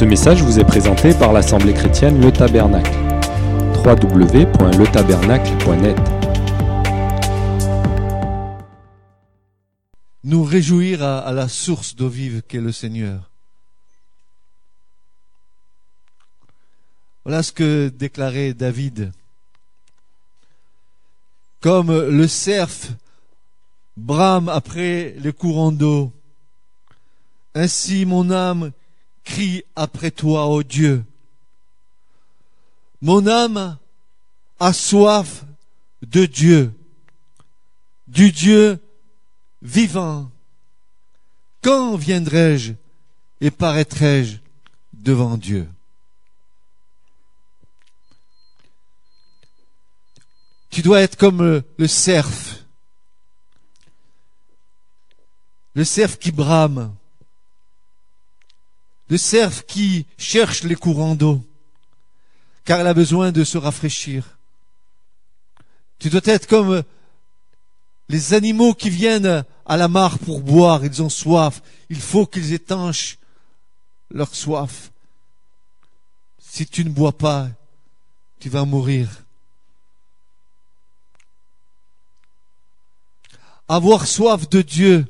Ce message vous est présenté par l'Assemblée chrétienne Le Tabernacle. www.letabernacle.net Nous réjouir à, la source d'eau vive qu'est le Seigneur. Voilà ce que déclarait David. Comme le cerf brame après les courants d'eau, ainsi mon âme crie après toi, ô Dieu. Mon âme a soif de Dieu, du Dieu vivant. Quand viendrai-je et paraîtrai-je devant Dieu? Tu dois être comme le, le cerf, le cerf qui brame, le cerf qui cherche les courants d'eau, car il a besoin de se rafraîchir. Tu dois être comme les animaux qui viennent à la mare pour boire, ils ont soif. Il faut qu'ils étanchent leur soif. Si tu ne bois pas, tu vas mourir. Avoir soif de Dieu,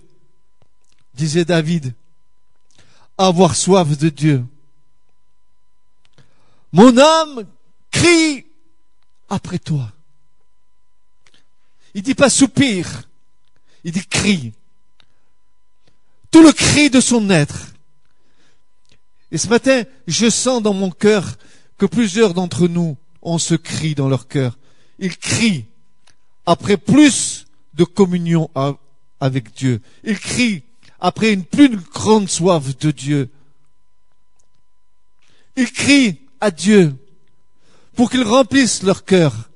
disait David. Avoir soif de Dieu. Mon âme crie après toi. Il dit pas soupir, il dit crie. Tout le cri de son être. Et ce matin, je sens dans mon cœur que plusieurs d'entre nous ont ce cri dans leur cœur. Ils crient après plus de communion avec Dieu. Ils crient après une plus grande soif de Dieu. Ils crient à Dieu pour qu'il remplisse leur cœur,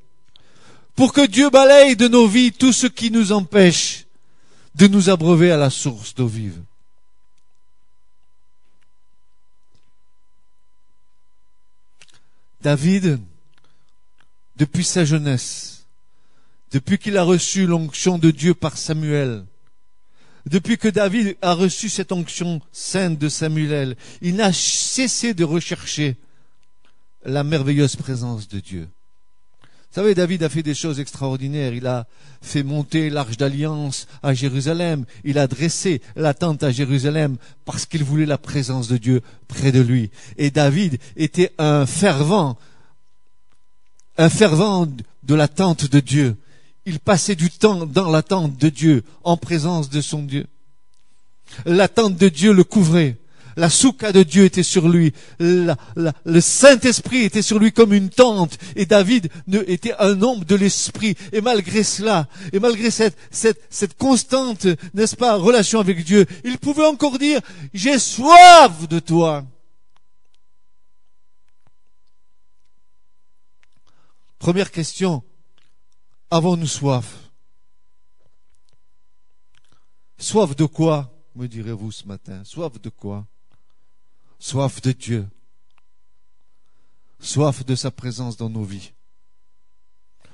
pour que Dieu balaye de nos vies tout ce qui nous empêche de nous abreuver à la source d'eau vive. David, depuis sa jeunesse, depuis qu'il a reçu l'onction de Dieu par Samuel, depuis que David a reçu cette onction sainte de Samuel, il n'a cessé de rechercher la merveilleuse présence de Dieu. Vous savez, David a fait des choses extraordinaires. Il a fait monter l'arche d'alliance à Jérusalem. Il a dressé la tente à Jérusalem parce qu'il voulait la présence de Dieu près de lui. Et David était un fervent, un fervent de la tente de Dieu. Il passait du temps dans la tente de Dieu, en présence de son Dieu. La tente de Dieu le couvrait. La souka de Dieu était sur lui. Le Saint-Esprit était sur lui comme une tente. Et David était un homme de l'Esprit. Et malgré cela, et malgré cette constante, n'est-ce pas, relation avec Dieu, il pouvait encore dire, j'ai soif de toi. Première question. Avons-nous soif? Soif de quoi, me direz-vous ce matin? Soif de quoi? Soif de Dieu. Soif de sa présence dans nos vies.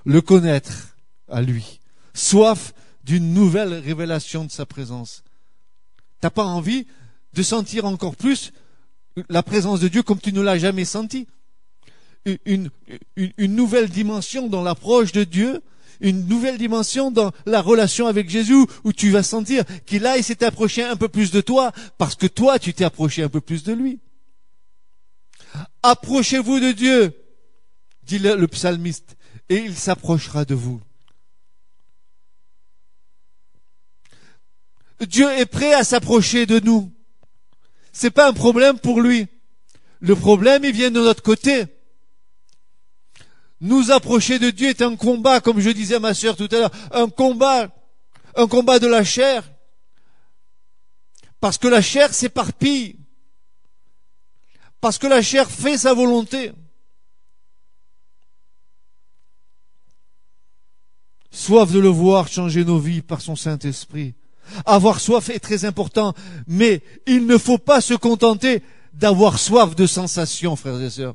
Le connaître à lui. Soif d'une nouvelle révélation de sa présence. T'as pas envie de sentir encore plus la présence de Dieu comme tu ne l'as jamais senti? Une, nouvelle dimension dans l'approche de Dieu, une nouvelle dimension dans la relation avec Jésus où tu vas sentir qu'il a, il s'est approché un peu plus de toi parce que toi, tu t'es approché un peu plus de lui. Approchez-vous de Dieu, dit le, psalmiste, et il s'approchera de vous. Dieu est prêt à s'approcher de nous. C'est pas un problème pour lui. Le problème, il vient de notre côté. Nous approcher de Dieu est un combat, comme je disais à ma sœur tout à l'heure, un combat, un combat de la chair. Parce que la chair s'éparpille. Parce que la chair fait sa volonté. Soif de le voir changer nos vies par son Saint-Esprit. Avoir soif est très important, mais il ne faut pas se contenter d'avoir soif de sensations, frères et sœurs.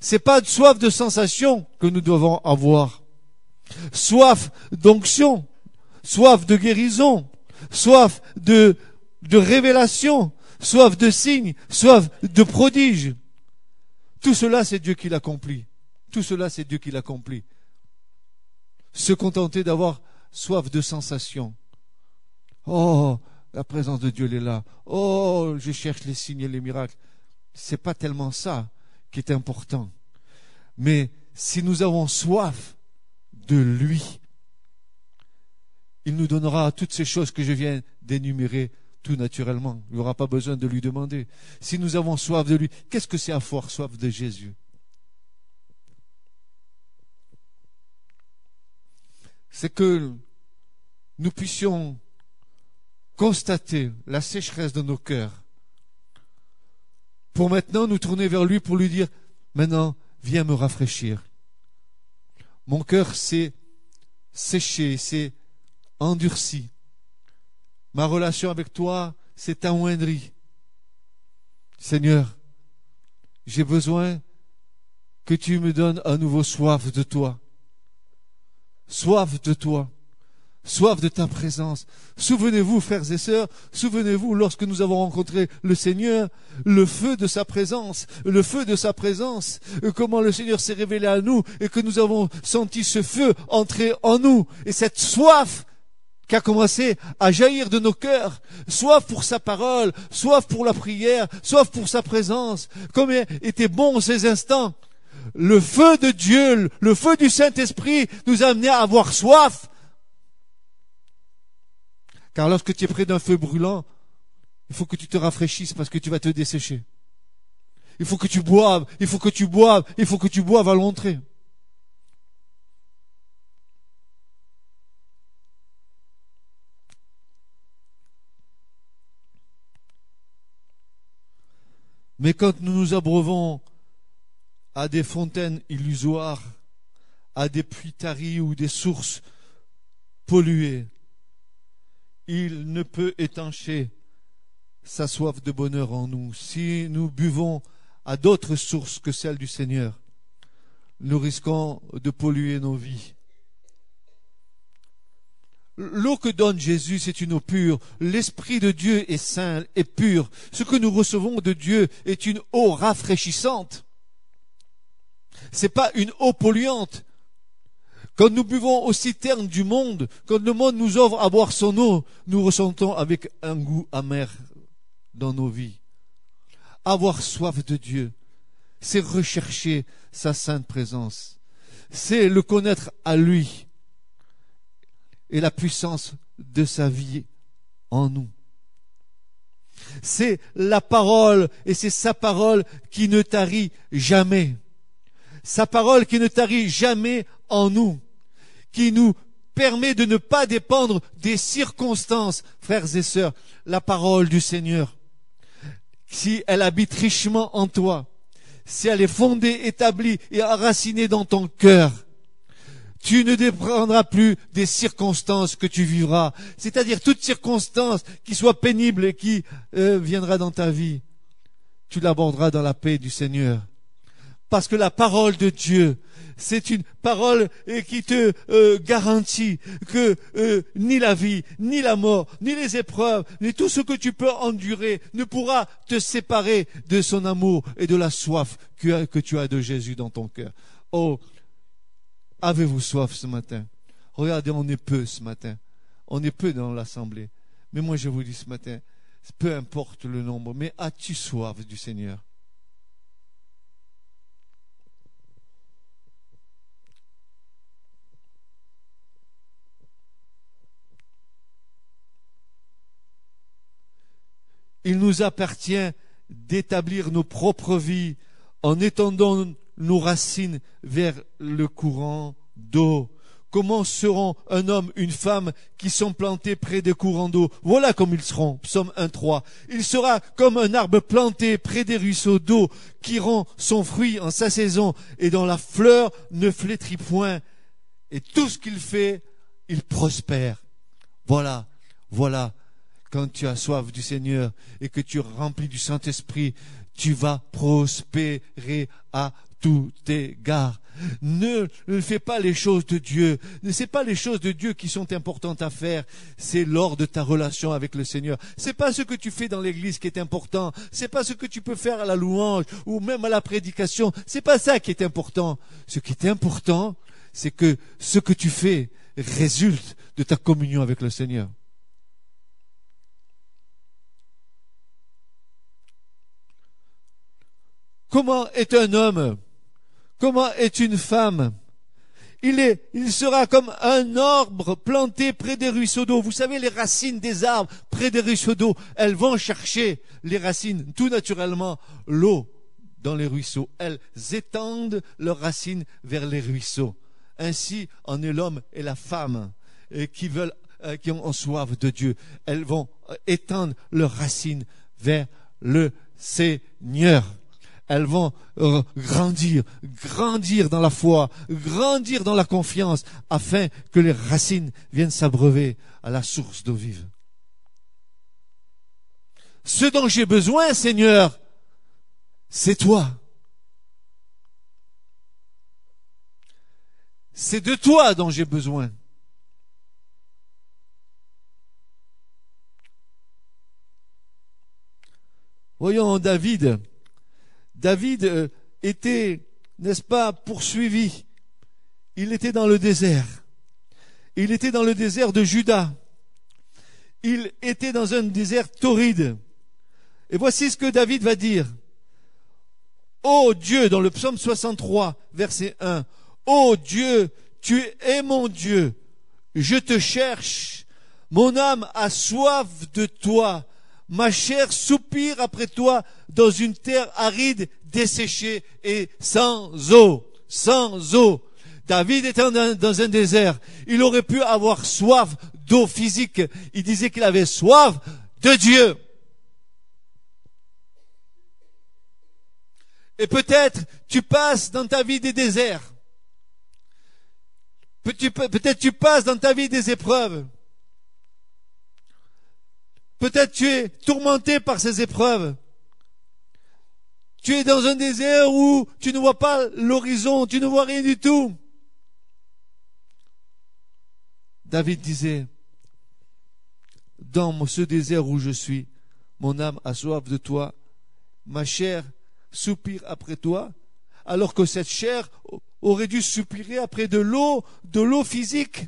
C'est pas de soif de sensations que nous devons avoir. Soif d'onction, soif de guérison, soif de, de révélation, soif de signes, soif de prodiges. Tout cela, c'est Dieu qui l'accomplit. Tout cela, c'est Dieu qui l'accomplit. Se contenter d'avoir soif de sensations. Oh, la présence de Dieu elle est là. Oh, je cherche les signes et les miracles. C'est pas tellement ça qui est important. Mais si nous avons soif de lui, il nous donnera toutes ces choses que je viens d'énumérer tout naturellement. Il n'y aura pas besoin de lui demander. Si nous avons soif de lui, qu'est-ce que c'est avoir soif de Jésus? C'est que nous puissions constater la sécheresse de nos cœurs pour maintenant nous tourner vers lui pour lui dire, maintenant, viens me rafraîchir. Mon cœur s'est séché, s'est endurci. Ma relation avec toi s'est amoindrie. Seigneur, j'ai besoin que tu me donnes à nouveau soif de toi. Soif de toi soif de ta présence. Souvenez-vous, frères et sœurs, souvenez-vous, lorsque nous avons rencontré le Seigneur, le feu de sa présence, le feu de sa présence, euh, comment le Seigneur s'est révélé à nous et que nous avons senti ce feu entrer en nous et cette soif qui a commencé à jaillir de nos cœurs, soif pour sa parole, soif pour la prière, soif pour sa présence. Combien étaient bons ces instants. Le feu de Dieu, le feu du Saint-Esprit nous a amenés à avoir soif car lorsque tu es près d'un feu brûlant, il faut que tu te rafraîchisses parce que tu vas te dessécher. Il faut que tu boives, il faut que tu boives, il faut que tu boives à l'entrée. Mais quand nous nous abreuvons à des fontaines illusoires, à des puits taris ou des sources polluées, il ne peut étancher sa soif de bonheur en nous. Si nous buvons à d'autres sources que celles du Seigneur, nous risquons de polluer nos vies. L'eau que donne Jésus, c'est une eau pure. L'Esprit de Dieu est saint et pur. Ce que nous recevons de Dieu est une eau rafraîchissante. C'est pas une eau polluante. Quand nous buvons aux citernes du monde, quand le monde nous offre à boire son eau, nous ressentons avec un goût amer dans nos vies. Avoir soif de Dieu, c'est rechercher sa sainte présence, c'est le connaître à lui et la puissance de sa vie en nous. C'est la parole et c'est sa parole qui ne tarit jamais. Sa parole qui ne tarit jamais en nous qui nous permet de ne pas dépendre des circonstances, frères et sœurs, la parole du Seigneur. Si elle habite richement en toi, si elle est fondée, établie et enracinée dans ton cœur, tu ne dépendras plus des circonstances que tu vivras, c'est-à-dire toute circonstance qui soit pénible et qui euh, viendra dans ta vie. Tu l'aborderas dans la paix du Seigneur. Parce que la parole de Dieu, c'est une parole euh, qui te euh, garantit que euh, ni la vie, ni la mort, ni les épreuves, ni tout ce que tu peux endurer ne pourra te séparer de son amour et de la soif que, que tu as de Jésus dans ton cœur. Oh, avez-vous soif ce matin? Regardez, on est peu ce matin. On est peu dans l'assemblée. Mais moi, je vous dis ce matin, peu importe le nombre, mais as-tu soif du Seigneur? Il nous appartient d'établir nos propres vies en étendant nos racines vers le courant d'eau. Comment seront un homme, une femme qui sont plantés près des courants d'eau? Voilà comme ils seront. Psaume 1.3. Il sera comme un arbre planté près des ruisseaux d'eau qui rend son fruit en sa saison et dont la fleur ne flétrit point. Et tout ce qu'il fait, il prospère. Voilà, voilà quand tu as soif du Seigneur et que tu es rempli du Saint-Esprit, tu vas prospérer à tout égard. Ne, ne fais pas les choses de Dieu. Ne sais pas les choses de Dieu qui sont importantes à faire. C'est lors de ta relation avec le Seigneur. C'est pas ce que tu fais dans l'église qui est important. C'est pas ce que tu peux faire à la louange ou même à la prédication. C'est pas ça qui est important. Ce qui est important, c'est que ce que tu fais résulte de ta communion avec le Seigneur. Comment est un homme? Comment est une femme? Il, est, il sera comme un arbre planté près des ruisseaux d'eau. Vous savez, les racines des arbres près des ruisseaux d'eau, elles vont chercher les racines, tout naturellement, l'eau dans les ruisseaux. Elles étendent leurs racines vers les ruisseaux. Ainsi en est l'homme et la femme euh, qui veulent, euh, qui ont soif de Dieu. Elles vont euh, étendre leurs racines vers le Seigneur elles vont euh, grandir, grandir dans la foi, grandir dans la confiance, afin que les racines viennent s'abreuver à la source d'eau vive. Ce dont j'ai besoin, Seigneur, c'est toi. C'est de toi dont j'ai besoin. Voyons David, David euh, était, n'est-ce pas, poursuivi. Il était dans le désert. Il était dans le désert de Juda. Il était dans un désert torride. Et voici ce que David va dire. Ô Dieu, dans le psaume 63, verset 1, Ô Dieu, tu es mon Dieu, je te cherche, mon âme a soif de toi, ma chair soupire après toi dans une terre aride, desséchée et sans eau, sans eau. David était dans un désert. Il aurait pu avoir soif d'eau physique. Il disait qu'il avait soif de Dieu. Et peut-être tu passes dans ta vie des déserts. Peut-être tu passes dans ta vie des épreuves. Peut-être tu es tourmenté par ces épreuves. Tu es dans un désert où tu ne vois pas l'horizon, tu ne vois rien du tout. David disait, dans ce désert où je suis, mon âme a soif de toi, ma chair soupire après toi, alors que cette chair aurait dû soupirer après de l'eau, de l'eau physique.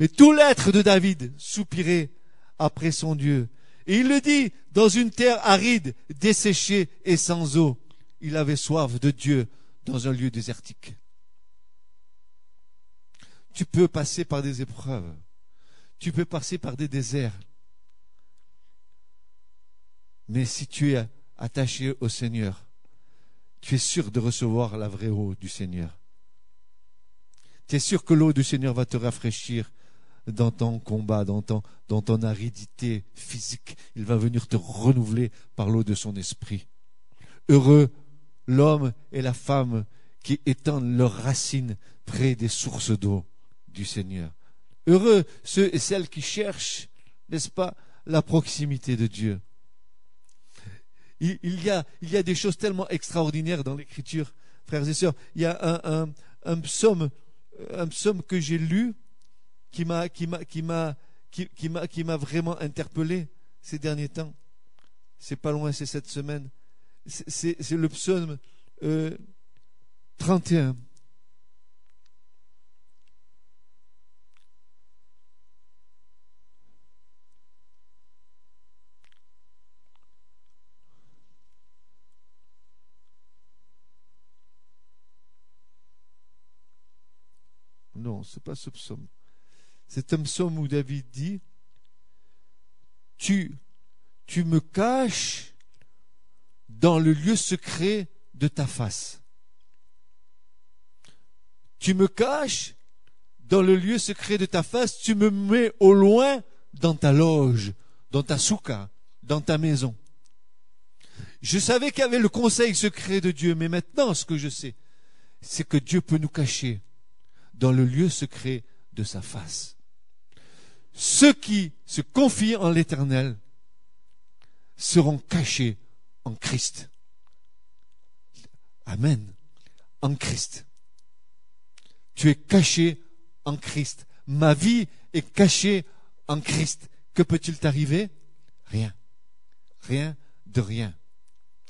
Mais tout l'être de David soupirait après son Dieu. Et il le dit, dans une terre aride, desséchée et sans eau, il avait soif de Dieu dans un lieu désertique. Tu peux passer par des épreuves, tu peux passer par des déserts, mais si tu es attaché au Seigneur, tu es sûr de recevoir la vraie eau du Seigneur. Tu es sûr que l'eau du Seigneur va te rafraîchir dans ton combat, dans ton, dans ton aridité physique. Il va venir te renouveler par l'eau de son esprit. Heureux l'homme et la femme qui étendent leurs racines près des sources d'eau du Seigneur. Heureux ceux et celles qui cherchent, n'est-ce pas, la proximité de Dieu. Il, y a, des choses tellement extraordinaires dans l'Écriture, frères et sœurs. Il y a un psaume, un psaume que j'ai lu qui m'a qui m'a qui m'a qui, m'a qui m'a vraiment interpellé ces derniers temps. C'est pas loin, c'est cette semaine. C'est le psaume euh, 31. Non, c'est pas ce psaume. C'est un psaume où David dit, tu, me caches dans le lieu secret de ta face. Tu me caches dans le lieu secret de ta face, tu me mets au loin dans ta loge, dans ta souka, dans ta maison. Je savais qu'il y avait le conseil secret de Dieu, mais maintenant ce que je sais, c'est que Dieu peut nous cacher dans le lieu secret de sa face ceux qui se confient en l'Éternel seront cachés en Christ. Amen. en Christ. Tu es caché en Christ. Ma vie est cachée en Christ. Que peut-il t'arriver? Rien. Rien de rien.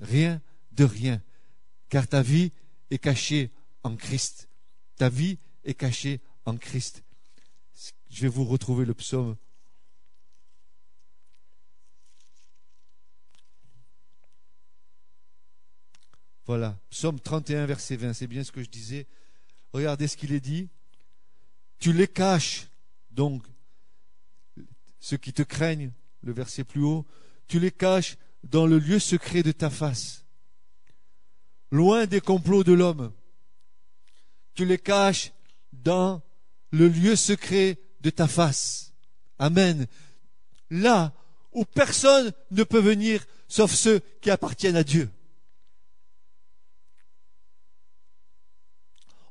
Rien de rien. Car ta vie est cachée en Christ. Ta vie est cachée en Christ. Je vais vous retrouver le psaume. Voilà, psaume 31, verset 20, c'est bien ce que je disais. Regardez ce qu'il est dit. Tu les caches, donc, ceux qui te craignent, le verset plus haut, tu les caches dans le lieu secret de ta face, loin des complots de l'homme. Tu les caches dans le lieu secret de ta face. Amen. Là où personne ne peut venir sauf ceux qui appartiennent à Dieu.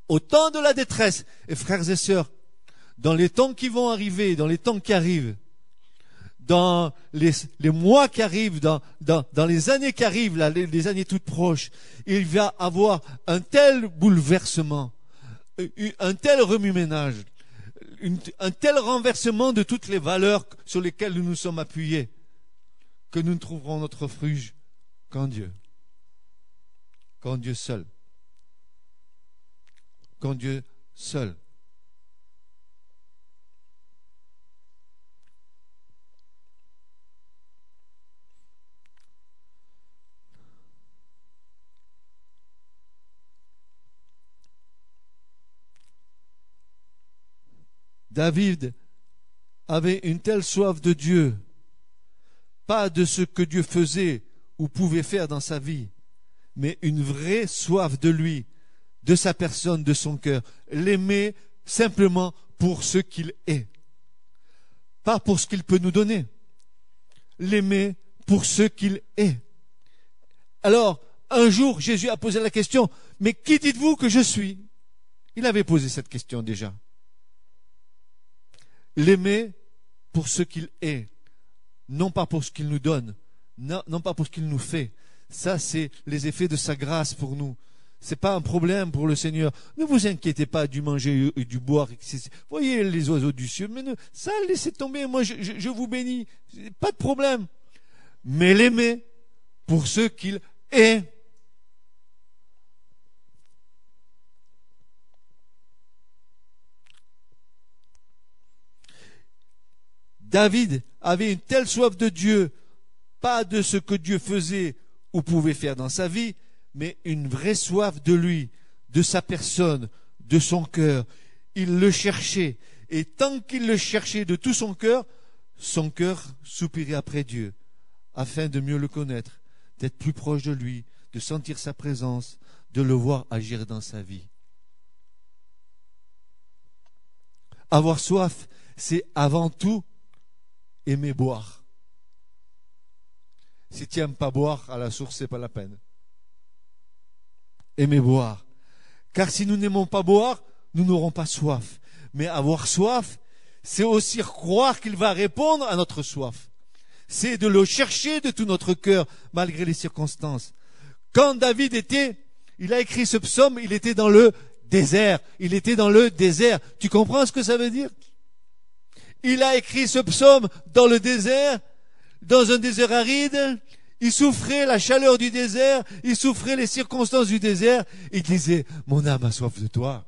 Au temps de la détresse, frères et sœurs, dans les temps qui vont arriver, dans les temps qui arrivent, dans les, mois qui arrivent, dans, les années qui arrivent, là, les, années toutes proches, il va avoir un tel bouleversement, un tel remue-ménage, un tel renversement de toutes les valeurs sur lesquelles nous nous sommes appuyés, que nous ne trouverons notre refuge qu'en Dieu, qu'en Dieu seul, qu'en Dieu seul. David avait une telle soif de Dieu, pas de ce que Dieu faisait ou pouvait faire dans sa vie, mais une vraie soif de lui, de sa personne, de son cœur, l'aimer simplement pour ce qu'il est, pas pour ce qu'il peut nous donner, l'aimer pour ce qu'il est. Alors, un jour, Jésus a posé la question, mais qui dites-vous que je suis? Il avait posé cette question déjà l'aimer pour ce qu'il est, non pas pour ce qu'il nous donne, non, pas pour ce qu'il nous fait. Ça, c'est les effets de sa grâce pour nous. C'est pas un problème pour le Seigneur. Ne vous inquiétez pas du manger et du boire. Voyez les oiseaux du ciel, mais ça, laissez tomber. Moi, je, je vous bénis. Pas de problème. Mais l'aimer pour ce qu'il est. David avait une telle soif de Dieu, pas de ce que Dieu faisait ou pouvait faire dans sa vie, mais une vraie soif de lui, de sa personne, de son cœur. Il le cherchait, et tant qu'il le cherchait de tout son cœur, son cœur soupirait après Dieu, afin de mieux le connaître, d'être plus proche de lui, de sentir sa présence, de le voir agir dans sa vie. Avoir soif, c'est avant tout aimer boire. Si tu n'aimes pas boire à la source, c'est pas la peine. Aimer boire. Car si nous n'aimons pas boire, nous n'aurons pas soif. Mais avoir soif, c'est aussi croire qu'il va répondre à notre soif. C'est de le chercher de tout notre cœur, malgré les circonstances. Quand David était, il a écrit ce psaume, il était dans le désert. Il était dans le désert. Tu comprends ce que ça veut dire? Il a écrit ce psaume dans le désert, dans un désert aride. Il souffrait la chaleur du désert, il souffrait les circonstances du désert. Il disait, mon âme a soif de toi.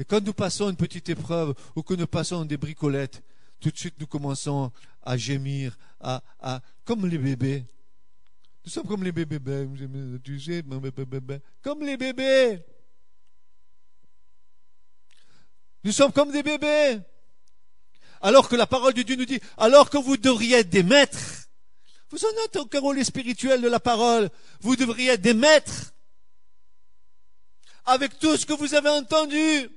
Et quand nous passons une petite épreuve ou que nous passons des bricolettes, tout de suite nous commençons à gémir, à, à comme les bébés. Nous sommes comme les bébés, tu sais, comme les bébés. Nous sommes comme des bébés. Alors que la parole de Dieu nous dit, alors que vous devriez être des maîtres, vous en êtes au rôle spirituel de la parole, vous devriez être des. Avec tout ce que vous avez entendu.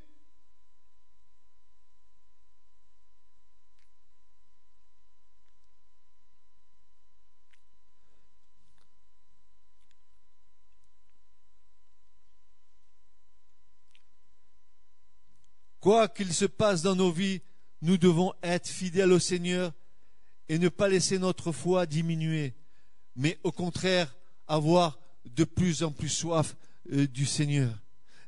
Quoi qu'il se passe dans nos vies, nous devons être fidèles au Seigneur et ne pas laisser notre foi diminuer. mais au contraire avoir de plus en plus soif euh, du Seigneur.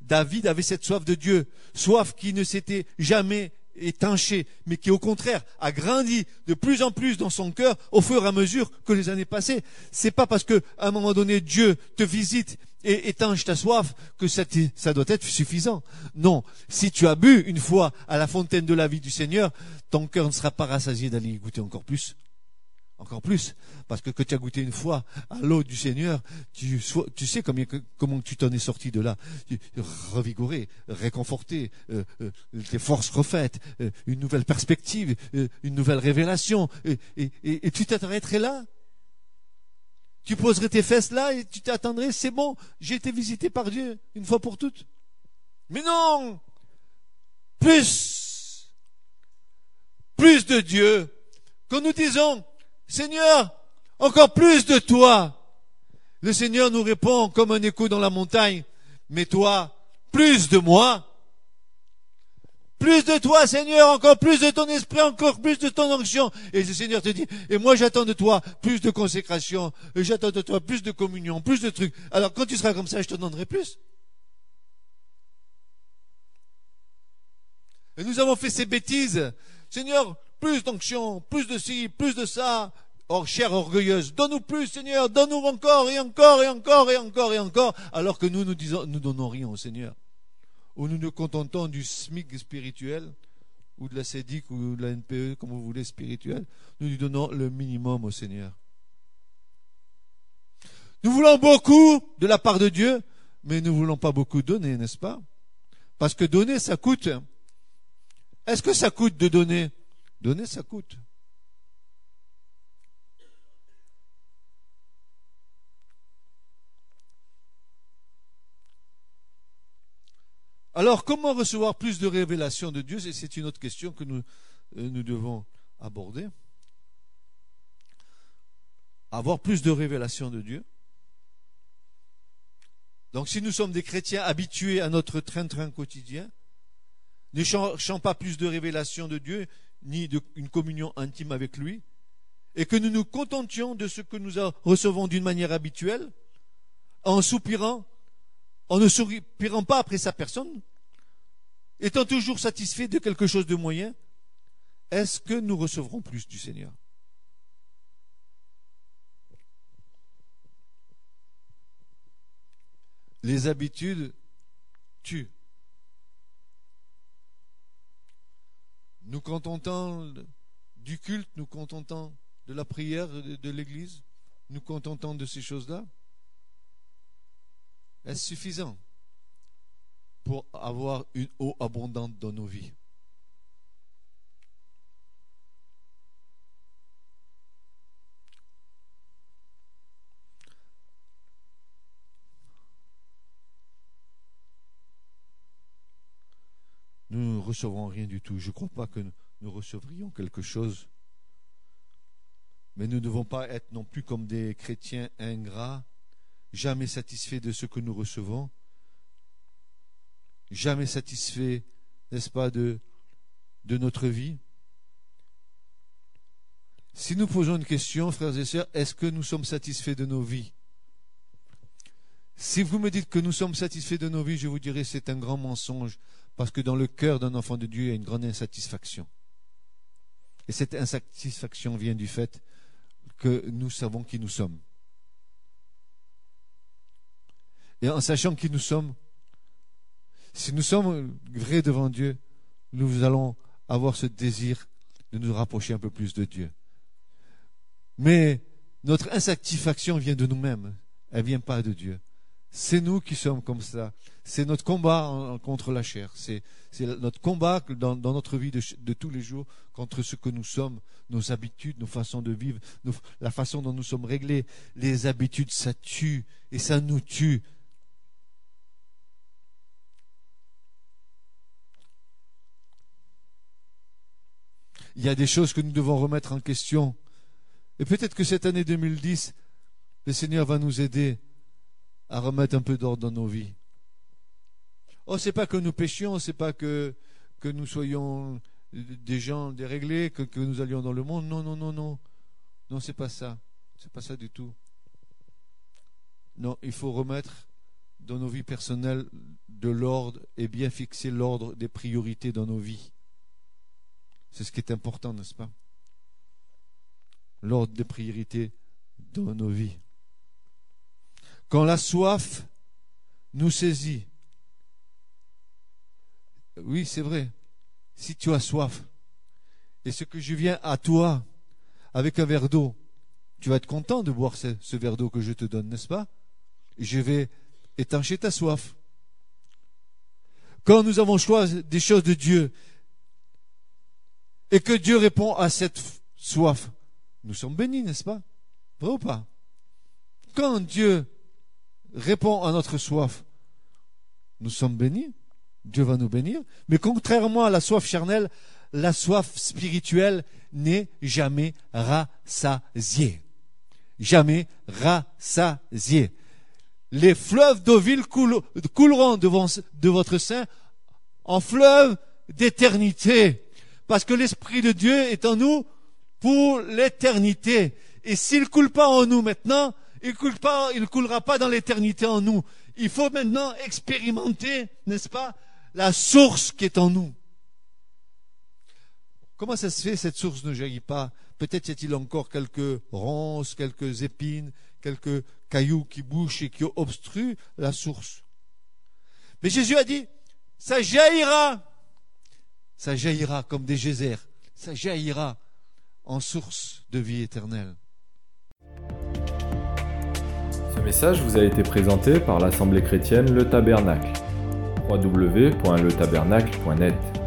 David avait cette soif de Dieu, soif qui ne s'était jamais étanchée, mais qui au contraire a grandi de plus en plus dans son cœur au fur et à mesure que les années passaient. C'est pas parce que à un moment donné Dieu te visite et étanche ta soif que ça, doit être suffisant. Non, si tu as bu une fois à la fontaine de la vie du Seigneur, ton cœur ne sera pas rassasié d'aller y goûter encore plus encore plus. Parce que quand tu as goûté une fois à l'eau du Seigneur, tu, sais combien, comment tu t'en es sorti de là. Revigoré, réconforté, euh, euh, tes forces refaites, euh, une nouvelle perspective, une nouvelle révélation. Et, et, et, tu t'arrêterais là? Tu poserais tes fesses là et tu t'attendrais, c'est bon, j'ai été visité par Dieu une fois pour toutes. Mais non Plus Plus de Dieu. Quand nous disons, Seigneur, encore plus de toi. Le Seigneur nous répond comme un écho dans la montagne, mais toi, plus de moi. Plus de toi, Seigneur, encore plus de ton esprit, encore plus de ton onction. Et le Seigneur te dit, et moi j'attends de toi plus de consécration, j'attends de toi plus de communion, plus de trucs. Alors quand tu seras comme ça, je te donnerai plus. Et nous avons fait ces bêtises. Seigneur, plus d'onction, plus de ci, plus de ça. Or, chère orgueilleuse, donne-nous plus, Seigneur, donne-nous encore et encore et encore et encore et encore, alors que nous, nous disons, nous donnons rien au Seigneur. Ou nous nous contentons du SMIC spirituel, ou de la CEDIC, ou de la NPE, comme vous voulez, spirituel. Nous lui donnons le minimum au Seigneur. Nous voulons beaucoup de la part de Dieu, mais nous ne voulons pas beaucoup donner, n'est-ce pas? Parce que donner, ça coûte. Est-ce que ça coûte de donner? Donner, ça coûte. Alors, comment recevoir plus de révélations de Dieu? C'est une autre question que nous, euh, nous devons aborder. Avoir plus de révélations de Dieu. Donc, si nous sommes des chrétiens habitués à notre train-train quotidien, ne cherchant pas plus de révélations de Dieu, ni d'une communion intime avec lui, et que nous nous contentions de ce que nous recevons d'une manière habituelle, en soupirant, en ne soupirant pas après sa personne, étant toujours satisfait de quelque chose de moyen, est-ce que nous recevrons plus du Seigneur? Les habitudes tuent. nous contentons du culte, nous contentons de la prière de, l'Église, nous contentons de ces choses-là Est-ce suffisant pour avoir une eau abondante dans nos vies? Nous ne recevrons rien du tout. Je ne crois pas que nous recevrions quelque chose. Mais nous ne devons pas être non plus comme des chrétiens ingrats, jamais satisfaits de ce que nous recevons, jamais satisfaits, n'est-ce pas, de, de notre vie. Si nous posons une question, frères et sœurs, est-ce que nous sommes satisfaits de nos vies? Si vous me dites que nous sommes satisfaits de nos vies, je vous dirai c'est un grand mensonge. Parce que dans le cœur d'un enfant de Dieu, il y a une grande insatisfaction. Et cette insatisfaction vient du fait que nous savons qui nous sommes. Et en sachant qui nous sommes, si nous sommes vrais devant Dieu, nous allons avoir ce désir de nous rapprocher un peu plus de Dieu. Mais notre insatisfaction vient de nous-mêmes, elle ne vient pas de Dieu. C'est nous qui sommes comme ça. C'est notre combat contre la chair. C'est notre combat dans, notre vie de, tous les jours contre ce que nous sommes, nos habitudes, nos façons de vivre, la façon dont nous sommes réglés. Les habitudes, ça tue et ça nous tue. Il y a des choses que nous devons remettre en question. Et peut-être que cette année 2010, le Seigneur va nous aider à remettre un peu d'ordre dans nos vies. Oh, c'est pas que nous péchions, c'est pas que, nous soyons des gens déréglés, que, que nous allions dans le monde. Non, non, non, non. Non, c'est pas ça. C'est pas ça du tout. Non, il faut remettre dans nos vies personnelles de l'ordre et bien fixer l'ordre des priorités dans nos vies. C'est ce qui est important, n'est-ce pas? L'ordre des priorités dans nos vies. Quand la soif nous saisit, oui, c'est vrai, si tu as soif, et ce que je viens à toi avec un verre d'eau, tu vas être content de boire ce, ce verre d'eau que je te donne, n'est-ce pas? Je vais étancher ta soif. Quand nous avons choisi des choses de Dieu et que Dieu répond à cette soif, nous sommes bénis, n'est-ce pas? Vrai ou pas? Quand Dieu répond à notre soif, nous sommes bénis. Dieu va nous bénir. Mais contrairement à la soif charnelle, la soif spirituelle n'est jamais rassasiée. Jamais rassasiée. Les fleuves d'eau couleront devant, de votre sein en fleuve d'éternité. Parce que l'Esprit de Dieu est en nous pour l'éternité. Et s'il coule pas en nous maintenant, il ne coulera pas dans l'éternité en nous. Il faut maintenant expérimenter, n'est-ce pas, la source qui est en nous. Comment ça se fait cette source ne jaillit pas? Peut-être y a-t-il encore quelques ronces, quelques épines, quelques cailloux qui bouchent et qui obstruent la source. Mais Jésus a dit, ça jaillira, ça jaillira comme des geysers, ça jaillira en source de vie éternelle. Ce message vous a été présenté par l'Assemblée chrétienne Le Tabernacle. www.letabernacle.net